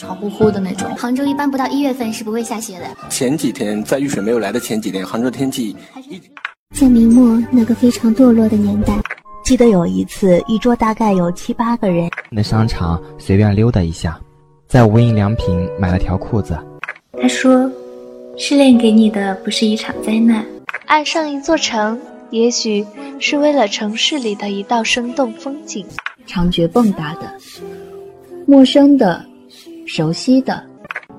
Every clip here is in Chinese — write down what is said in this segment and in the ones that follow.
潮乎乎的那种。杭州一般不到一月份是不会下雪的。前几天在雨水没有来的前几天，杭州天气一在明末那个非常堕落的年代，记得有一次，一桌大概有七八个人，那商场随便溜达一下，在无印良品买了条裤子。他说：“失恋给你的不是一场灾难，爱上一座城，也许是为了城市里的一道生动风景。长觉蹦跶的，陌生的，熟悉的。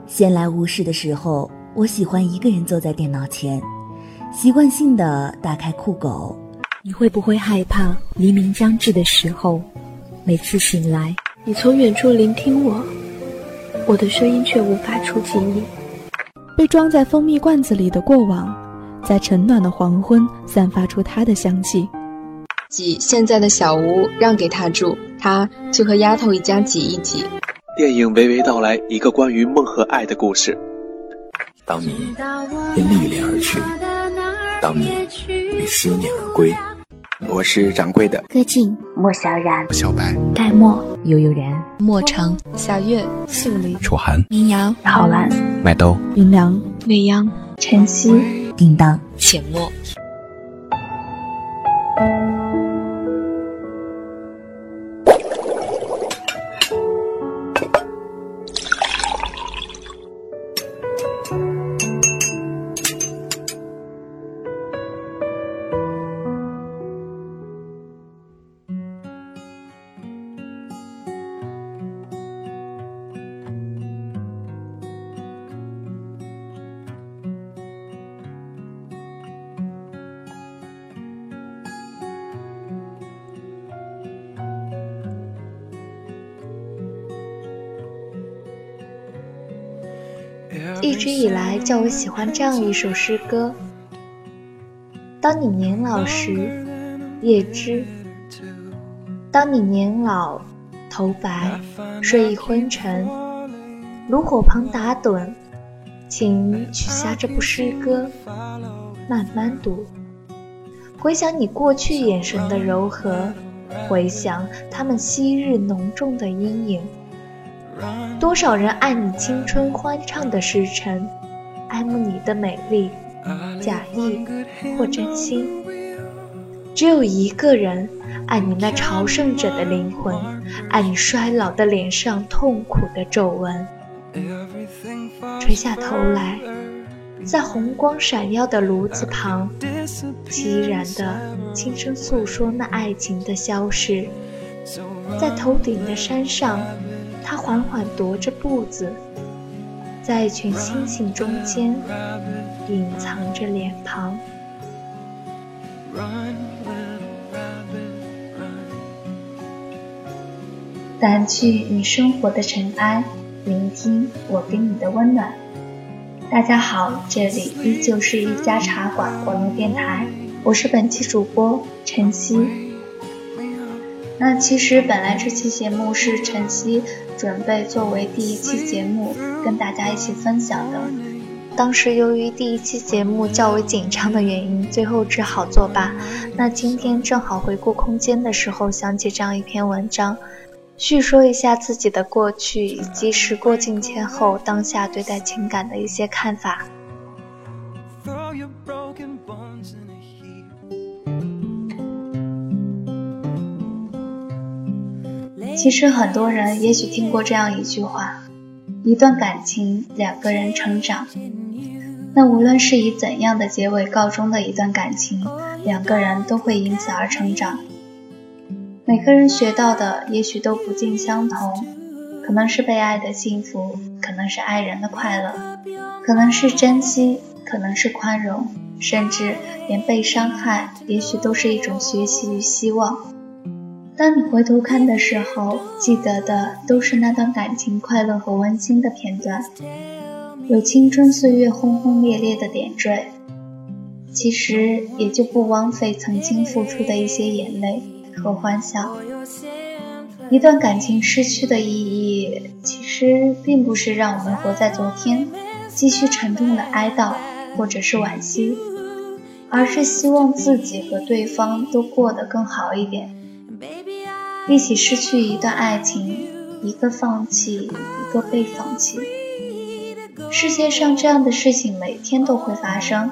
闲来无事的时候，我喜欢一个人坐在电脑前，习惯性的打开酷狗。你会不会害怕黎明将至的时候，每次醒来，你从远处聆听我，我的声音却无法触及你？”被装在蜂蜜罐子里的过往，在晨暖的黄昏散发出它的香气。挤现在的小屋让给他住，他就和丫头一家挤一挤。电影娓娓道来一个关于梦和爱的故事。当你因历练而去，当你与思念而归。我是掌柜的。歌静、莫小然、小白、戴墨、悠悠然、莫成、小月、素丽、楚寒、民谣、郝兰、麦兜、云良、未央、晨曦、叮当、浅墨。一直以来，叫我喜欢这样一首诗歌：当你年老时，叶知；当你年老，头白，睡意昏沉，炉火旁打盹，请取下这部诗歌，慢慢读，回想你过去眼神的柔和，回想他们昔日浓重的阴影。多少人爱你青春欢畅的时辰，爱慕你的美丽，假意或真心。只有一个人爱你那朝圣者的灵魂，爱你衰老的脸上痛苦的皱纹。垂下头来，在红光闪耀的炉子旁，凄然的轻声诉说那爱情的消逝。在头顶的山上。他缓缓踱着步子，在一群星星中间隐藏着脸庞。掸去你生活的尘埃，聆听我给你的温暖。大家好，这里依旧是一家茶馆网络电台，我是本期主播晨曦。那其实本来这期节目是晨曦准备作为第一期节目跟大家一起分享的，当时由于第一期节目较为紧张的原因，最后只好作罢。那今天正好回顾空间的时候，想起这样一篇文章，叙说一下自己的过去以及时过境迁后当下对待情感的一些看法。其实很多人也许听过这样一句话：一段感情，两个人成长。那无论是以怎样的结尾告终的一段感情，两个人都会因此而成长。每个人学到的也许都不尽相同，可能是被爱的幸福，可能是爱人的快乐，可能是珍惜，可能是宽容，甚至连被伤害，也许都是一种学习与希望。当你回头看的时候，记得的都是那段感情快乐和温馨的片段，有青春岁月轰轰烈烈的点缀，其实也就不枉费曾经付出的一些眼泪和欢笑。一段感情失去的意义，其实并不是让我们活在昨天，继续沉重的哀悼或者是惋惜，而是希望自己和对方都过得更好一点。一起失去一段爱情，一个放弃，一个被放弃。世界上这样的事情每天都会发生。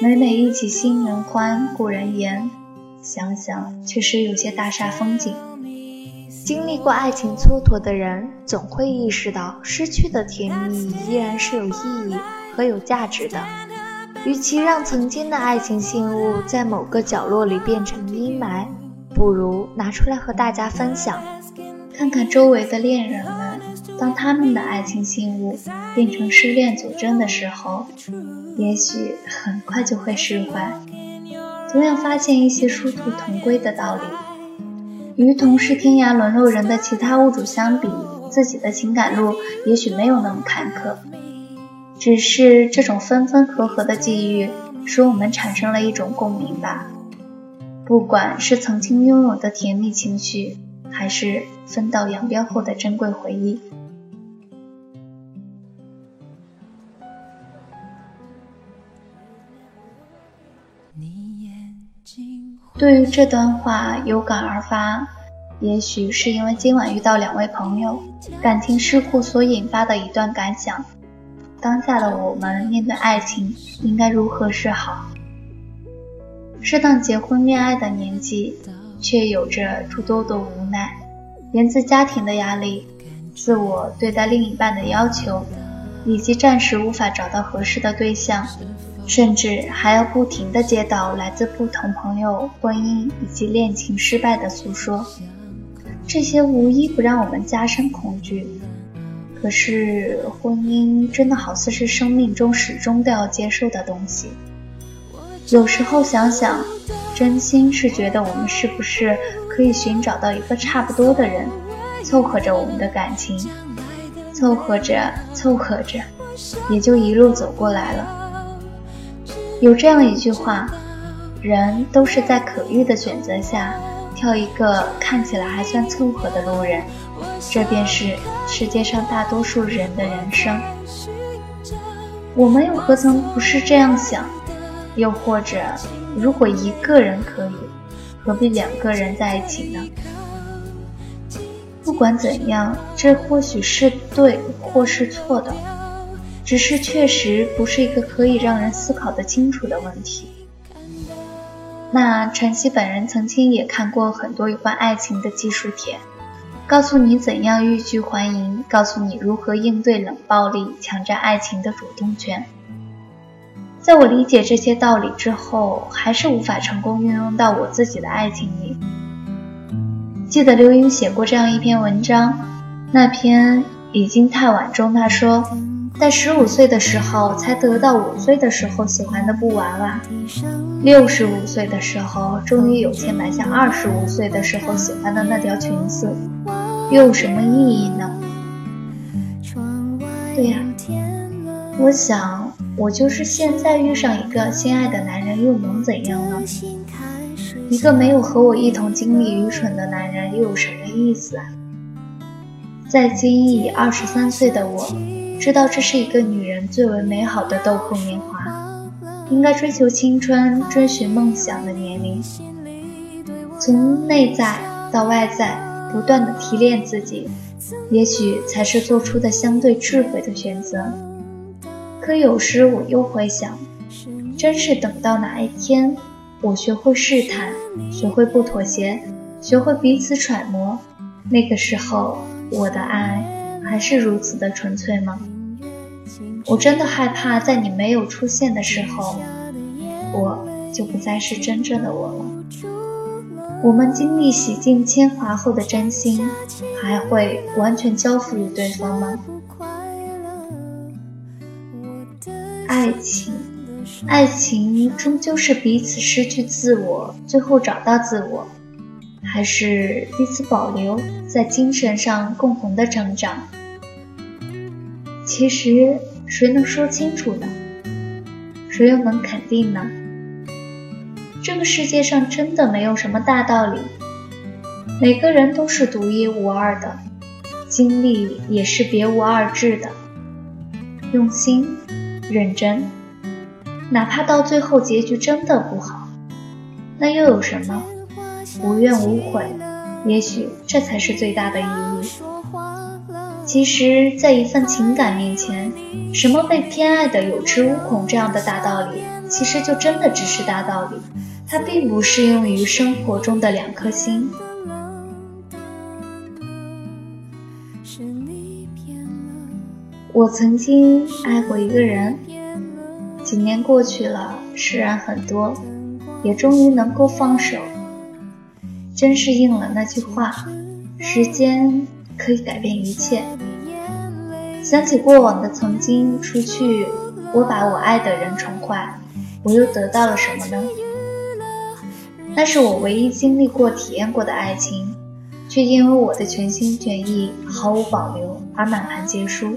每每忆起新人欢，故人言，想想确实有些大煞风景。经历过爱情蹉跎的人，总会意识到失去的甜蜜依然是有意义和有价值的。与其让曾经的爱情信物在某个角落里变成阴霾，不如拿出来和大家分享，看看周围的恋人们，当他们的爱情信物变成失恋佐证的时候，也许很快就会释怀。同样发现一些殊途同归的道理。与同是天涯沦落人的其他物主相比，自己的情感路也许没有那么坎坷，只是这种分分合合的际遇，使我们产生了一种共鸣吧。不管是曾经拥有的甜蜜情绪，还是分道扬镳后的珍贵回忆。对于这段话有感而发，也许是因为今晚遇到两位朋友，感情事故所引发的一段感想。当下的我们面对爱情应该如何是好？适当结婚恋爱的年纪，却有着诸多的无奈，源自家庭的压力、自我对待另一半的要求，以及暂时无法找到合适的对象。甚至还要不停地接到来自不同朋友婚姻以及恋情失败的诉说，这些无一不让我们加深恐惧。可是，婚姻真的好似是生命中始终都要接受的东西。有时候想想，真心是觉得我们是不是可以寻找到一个差不多的人，凑合着我们的感情，凑合着凑合着，也就一路走过来了。有这样一句话：人都是在可遇的选择下挑一个看起来还算凑合的路人，这便是世界上大多数人的人生。我们又何曾不是这样想？又或者，如果一个人可以，何必两个人在一起呢？不管怎样，这或许是对，或是错的。只是确实不是一个可以让人思考的清楚的问题。那晨曦本人曾经也看过很多有关爱情的技术帖，告诉你怎样欲拒还迎，告诉你如何应对冷暴力、抢占爱情的主动权。在我理解这些道理之后，还是无法成功运用到我自己的爱情里。记得刘英写过这样一篇文章，那篇已经太晚中，他说。在十五岁的时候才得到五岁的时候喜欢的布娃娃，六十五岁的时候终于有钱买下二十五岁的时候喜欢的那条裙子，又有什么意义呢？对呀，我想我就是现在遇上一个心爱的男人又能怎样呢？一个没有和我一同经历愚蠢的男人又有什么意思啊？在今已二十三岁的我。知道这是一个女人最为美好的豆蔻年华，应该追求青春、追寻梦想的年龄。从内在到外在，不断的提炼自己，也许才是做出的相对智慧的选择。可有时我又会想，真是等到哪一天，我学会试探，学会不妥协，学会彼此揣摩，那个时候，我的爱。还是如此的纯粹吗？我真的害怕，在你没有出现的时候，我就不再是真正的我了。我们经历洗尽铅华后的真心，还会完全交付于对方吗？爱情，爱情终究是彼此失去自我，最后找到自我，还是彼此保留，在精神上共同的成长？其实，谁能说清楚呢？谁又能肯定呢？这个世界上真的没有什么大道理，每个人都是独一无二的，经历也是别无二致的。用心、认真，哪怕到最后结局真的不好，那又有什么？无怨无悔，也许这才是最大的意义。其实，在一份情感面前，什么被偏爱的有恃无恐这样的大道理，其实就真的只是大道理，它并不适用于生活中的两颗心。我曾经爱过一个人，几年过去了，释然很多，也终于能够放手。真是应了那句话：时间可以改变一切。想起过往的曾经，除去我把我爱的人宠坏，我又得到了什么呢？那是我唯一经历过、体验过的爱情，却因为我的全心全意、毫无保留而满盘皆输。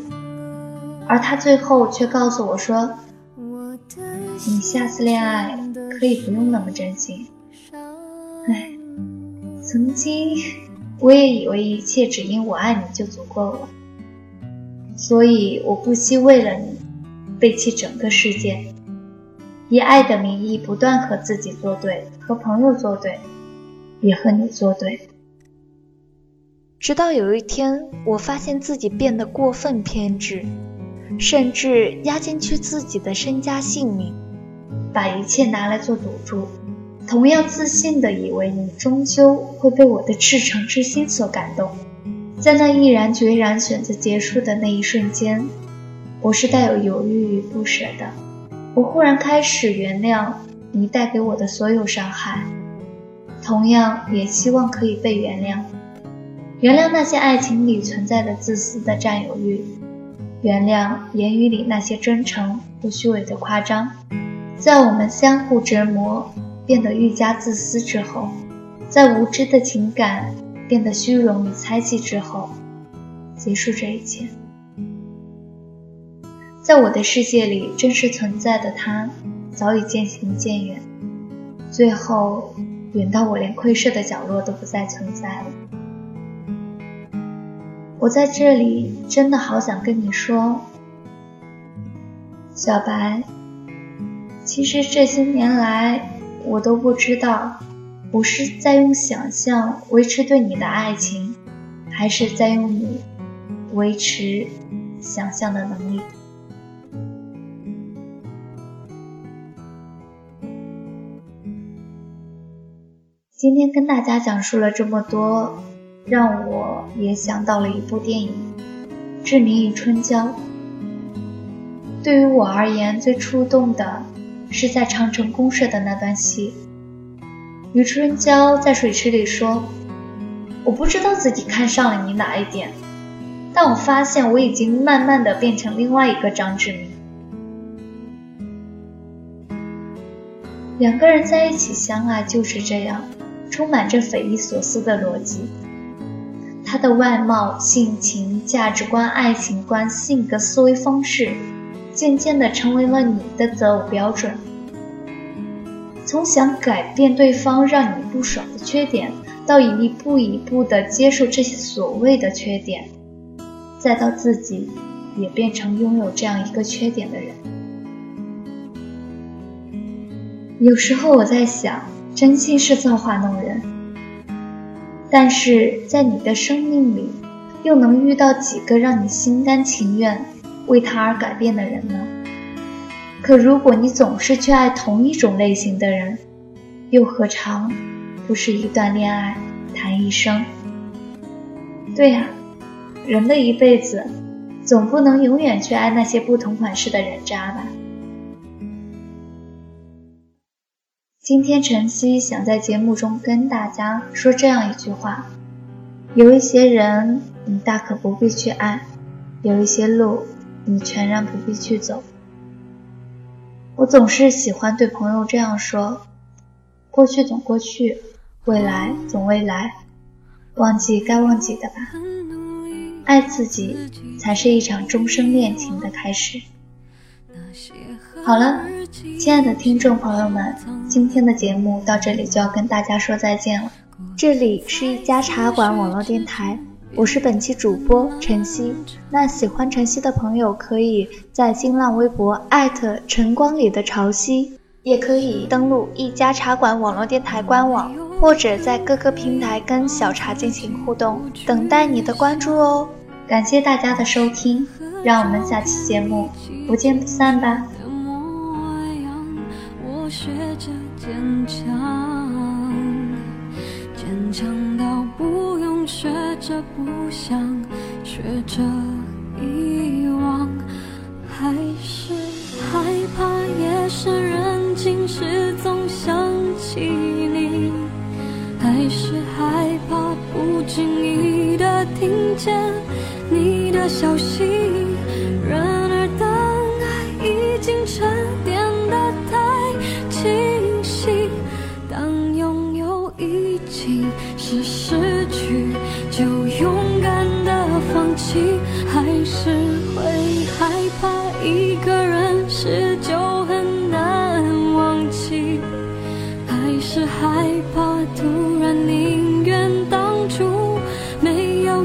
而他最后却告诉我说：“你下次恋爱可以不用那么真心。”唉，曾经我也以为一切只因我爱你就足够了，所以我不惜为了你背弃整个世界，以爱的名义不断和自己作对，和朋友作对，也和你作对。直到有一天，我发现自己变得过分偏执。甚至押进去自己的身家性命，把一切拿来做赌注，同样自信的以为你终究会被我的赤诚之心所感动。在那毅然决然选择结束的那一瞬间，我是带有犹豫与不舍的。我忽然开始原谅你带给我的所有伤害，同样也希望可以被原谅，原谅那些爱情里存在的自私的占有欲。原谅言语里那些真诚或虚伪的夸张，在我们相互折磨变得愈加自私之后，在无知的情感变得虚荣与猜忌之后，结束这一切。在我的世界里真实存在的他，早已渐行渐远，最后远到我连窥视的角落都不再存在了。我在这里真的好想跟你说，小白。其实这些年来，我都不知道，我是在用想象维持对你的爱情，还是在用你维持想象的能力。今天跟大家讲述了这么多。让我也想到了一部电影《志明与春娇》。对于我而言，最触动的是在长城公社的那段戏。余春娇在水池里说：“我不知道自己看上了你哪一点，但我发现我已经慢慢的变成另外一个张志明。”两个人在一起相爱就是这样，充满着匪夷所思的逻辑。他的外貌、性情、价值观、爱情观、性格、思维方式，渐渐地成为了你的择偶标准。从想改变对方让你不爽的缺点，到一步一步地接受这些所谓的缺点，再到自己也变成拥有这样一个缺点的人。有时候我在想，真心是造化弄人。但是在你的生命里，又能遇到几个让你心甘情愿为他而改变的人呢？可如果你总是去爱同一种类型的人，又何尝不是一段恋爱谈一生？对呀，人的一辈子，总不能永远去爱那些不同款式的人渣吧。今天晨曦想在节目中跟大家说这样一句话：有一些人你大可不必去爱，有一些路你全然不必去走。我总是喜欢对朋友这样说：过去总过去，未来总未来，忘记该忘记的吧。爱自己才是一场终生恋情的开始。好了，亲爱的听众朋友们，今天的节目到这里就要跟大家说再见了。这里是一家茶馆网络电台，我是本期主播晨曦。那喜欢晨曦的朋友，可以在新浪微博艾特晨光里的潮汐，也可以登录一家茶馆网络电台官网，或者在各个平台跟小茶进行互动，等待你的关注哦。感谢大家的收听，让我们下期节目不见不散吧。坚强，坚强到不用学着不想，学着遗忘，还是害怕夜深人静时总想起你，还是害怕不经意的听见你的消息。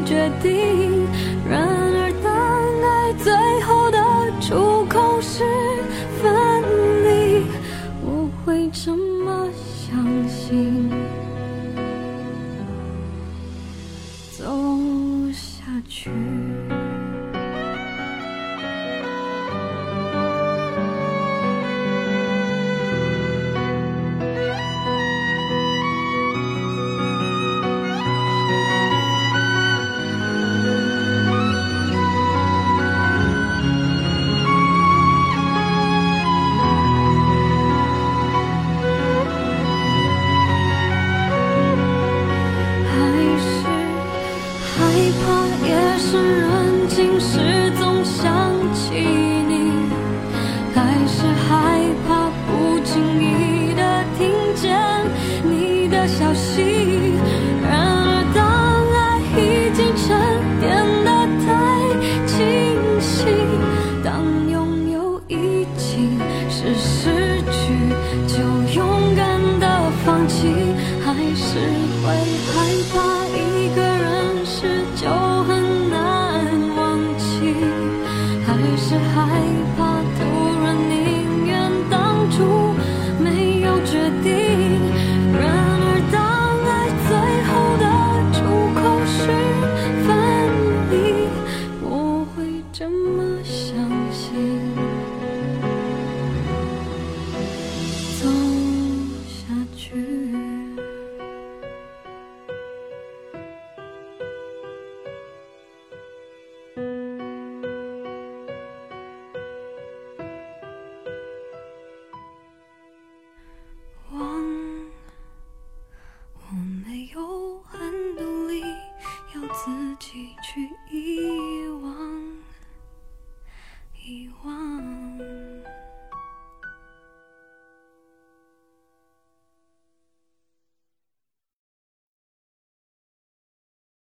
决定。然情是失去就勇敢的放弃，还是会害怕？